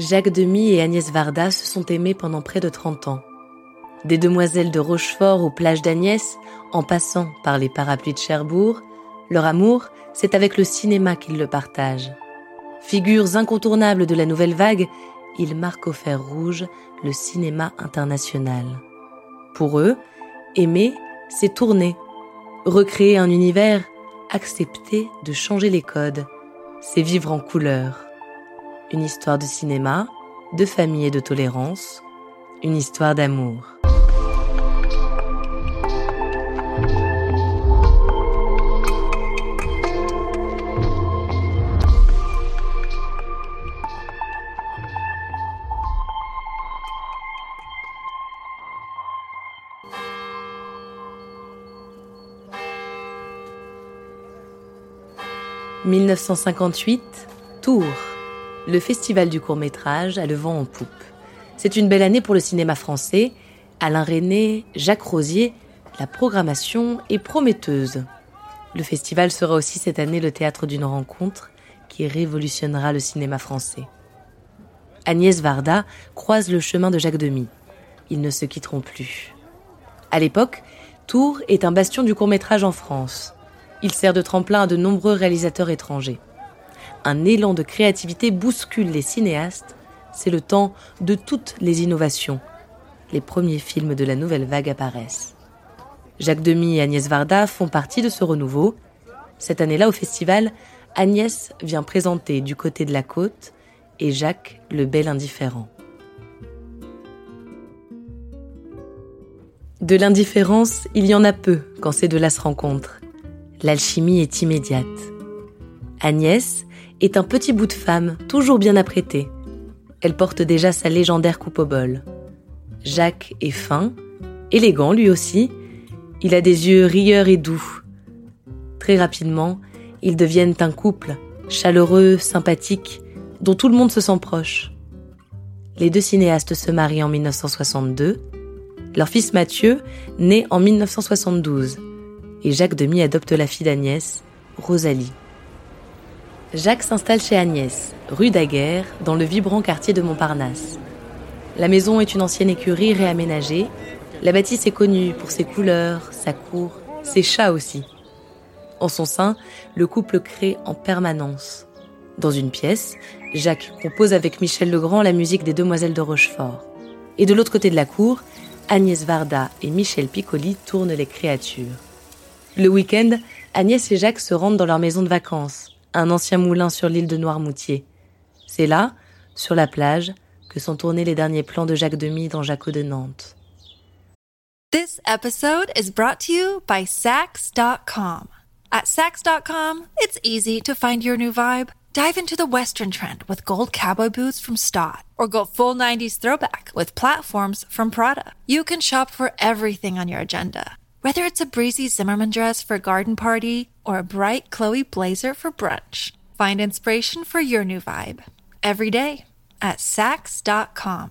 Jacques Demy et Agnès Varda se sont aimés pendant près de 30 ans. Des demoiselles de Rochefort aux plages d'Agnès, en passant par les parapluies de Cherbourg, leur amour, c'est avec le cinéma qu'ils le partagent. Figures incontournables de la nouvelle vague, ils marquent au fer rouge le cinéma international. Pour eux, aimer, c'est tourner, recréer un univers, accepter de changer les codes, c'est vivre en couleur. Une histoire de cinéma, de famille et de tolérance, une histoire d'amour. « 1958, Tours le Festival du court métrage a le vent en poupe. C'est une belle année pour le cinéma français. Alain René, Jacques Rosier, la programmation est prometteuse. Le festival sera aussi cette année le théâtre d'une rencontre qui révolutionnera le cinéma français. Agnès Varda croise le chemin de Jacques Demy. Ils ne se quitteront plus. À l'époque, Tours est un bastion du court-métrage en France. Il sert de tremplin à de nombreux réalisateurs étrangers un élan de créativité bouscule les cinéastes, c'est le temps de toutes les innovations. Les premiers films de la nouvelle vague apparaissent. Jacques Demy et Agnès Varda font partie de ce renouveau. Cette année-là, au festival, Agnès vient présenter Du côté de la côte et Jacques le bel indifférent. De l'indifférence, il y en a peu quand ces deux-là se rencontrent. L'alchimie est immédiate. Agnès est un petit bout de femme, toujours bien apprêtée. Elle porte déjà sa légendaire coupe au bol. Jacques est fin, élégant lui aussi. Il a des yeux rieurs et doux. Très rapidement, ils deviennent un couple, chaleureux, sympathique, dont tout le monde se sent proche. Les deux cinéastes se marient en 1962. Leur fils Mathieu naît en 1972. Et Jacques Demy adopte la fille d'Agnès, Rosalie. Jacques s'installe chez Agnès, rue Daguerre, dans le vibrant quartier de Montparnasse. La maison est une ancienne écurie réaménagée. La bâtisse est connue pour ses couleurs, sa cour, ses chats aussi. En son sein, le couple crée en permanence. Dans une pièce, Jacques compose avec Michel Legrand la musique des Demoiselles de Rochefort. Et de l'autre côté de la cour, Agnès Varda et Michel Piccoli tournent les créatures. Le week-end, Agnès et Jacques se rendent dans leur maison de vacances, un ancien moulin sur l'île de Noirmoutier. C'est là, sur la plage, que sont tournés les derniers plans de Jacques Demy dans Jaco de Nantes. This episode is brought to you by Sax.com. At Sax.com, it's easy to find your new vibe. Dive into the Western trend with gold cowboy boots from Stott, or go full 90s throwback with platforms from Prada. You can shop for everything on your agenda Whether it's a breezy Zimmerman dress for a garden party or a bright Chloe blazer for brunch, find inspiration for your new vibe every day at Sax.com.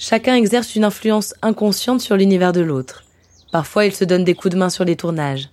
Chacun exerce une influence inconsciente sur l'univers de l'autre. Parfois, ils se donnent des coups de main sur les tournages.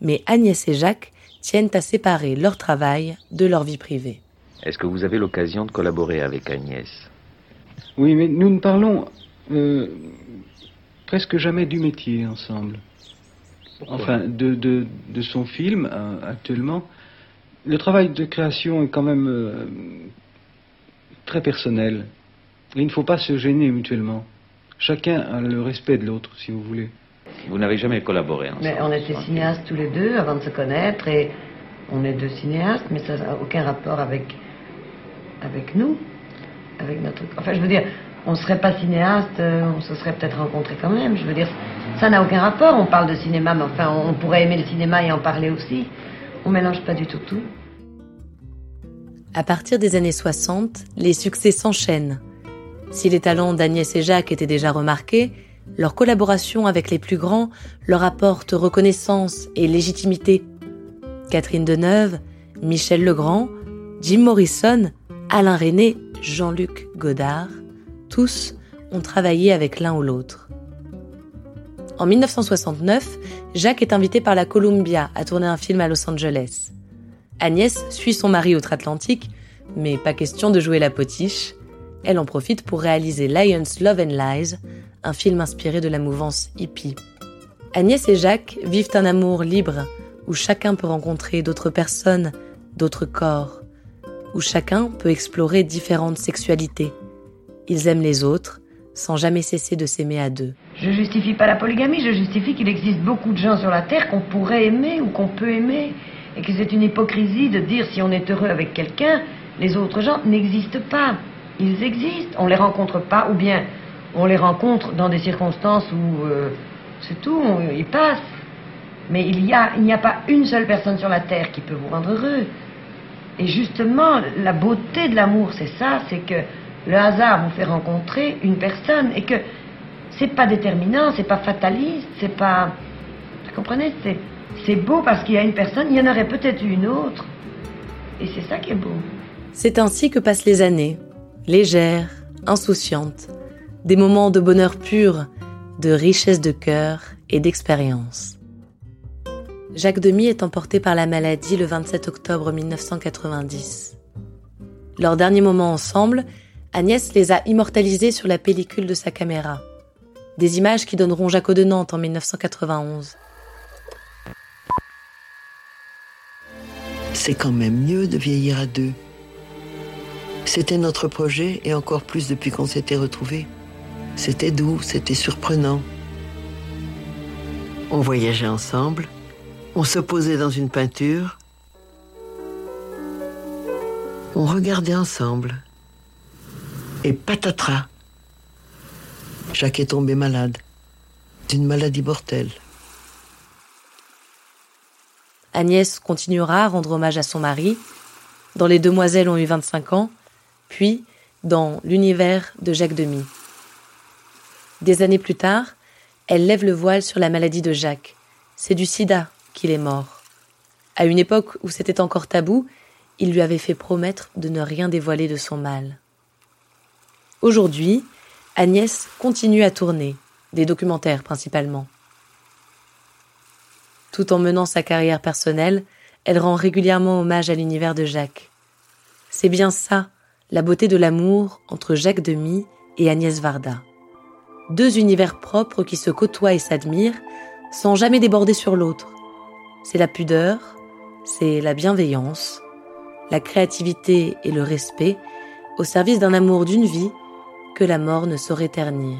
Mais Agnès et Jacques tiennent à séparer leur travail de leur vie privée. Est-ce que vous avez l'occasion de collaborer avec Agnès? Oui, mais nous ne parlons euh, presque jamais du métier ensemble. enfin, de, de, de, son film euh, actuellement. Le travail de création est quand même euh, très personnel. Il ne faut pas se gêner mutuellement. Chacun a le respect de l'autre, si vous voulez. Vous n'avez jamais collaboré ensemble Mais on était cinéastes tous les deux avant de se connaître et on est deux cinéastes, mais ça n'a aucun rapport avec, avec nous, avec notre. Enfin, je veux dire, on ne serait pas cinéaste, euh, on se serait peut-être rencontrés quand même. Je veux dire, ça n'a aucun rapport. On parle de cinéma, mais enfin, on pourrait aimer le cinéma et en parler aussi. On mélange pas du tout tout. À partir des années 60, les succès s'enchaînent. Si les talents d'Agnès et Jacques étaient déjà remarqués, leur collaboration avec les plus grands leur apporte reconnaissance et légitimité. Catherine Deneuve, Michel Legrand, Jim Morrison, Alain René, Jean-Luc Godard, tous ont travaillé avec l'un ou l'autre. En 1969, Jacques est invité par la Columbia à tourner un film à Los Angeles. Agnès suit son mari outre-Atlantique, mais pas question de jouer la potiche elle en profite pour réaliser Lions Love and Lies, un film inspiré de la mouvance hippie. Agnès et Jacques vivent un amour libre, où chacun peut rencontrer d'autres personnes, d'autres corps, où chacun peut explorer différentes sexualités. Ils aiment les autres, sans jamais cesser de s'aimer à deux. Je justifie pas la polygamie, je justifie qu'il existe beaucoup de gens sur la Terre qu'on pourrait aimer ou qu'on peut aimer, et que c'est une hypocrisie de dire si on est heureux avec quelqu'un, les autres gens n'existent pas ils existent, on les rencontre pas, ou bien on les rencontre dans des circonstances où euh, c'est tout, ils passent. Mais il n'y a, a pas une seule personne sur la terre qui peut vous rendre heureux. Et justement, la beauté de l'amour, c'est ça, c'est que le hasard vous fait rencontrer une personne et que c'est pas déterminant, c'est pas fataliste, c'est pas. Vous comprenez C'est beau parce qu'il y a une personne, il y en aurait peut-être une autre. Et c'est ça qui est beau. C'est ainsi que passent les années légère, insouciante, des moments de bonheur pur, de richesse de cœur et d'expérience. Jacques Demy est emporté par la maladie le 27 octobre 1990. Leurs derniers moments ensemble, Agnès les a immortalisés sur la pellicule de sa caméra. Des images qui donneront Jacques de Nantes en 1991. C'est quand même mieux de vieillir à deux. C'était notre projet et encore plus depuis qu'on s'était retrouvés. C'était doux, c'était surprenant. On voyageait ensemble, on se posait dans une peinture, on regardait ensemble. Et patatras, Jacques est tombé malade, d'une maladie mortelle. Agnès continuera à rendre hommage à son mari. Dans Les Demoiselles ont eu 25 ans, puis dans l'univers de Jacques Demy. Des années plus tard, elle lève le voile sur la maladie de Jacques. C'est du sida qu'il est mort. À une époque où c'était encore tabou, il lui avait fait promettre de ne rien dévoiler de son mal. Aujourd'hui, Agnès continue à tourner, des documentaires principalement. Tout en menant sa carrière personnelle, elle rend régulièrement hommage à l'univers de Jacques. C'est bien ça, la beauté de l'amour entre Jacques Demy et Agnès Varda. Deux univers propres qui se côtoient et s'admirent sans jamais déborder sur l'autre. C'est la pudeur, c'est la bienveillance, la créativité et le respect au service d'un amour d'une vie que la mort ne saurait ternir.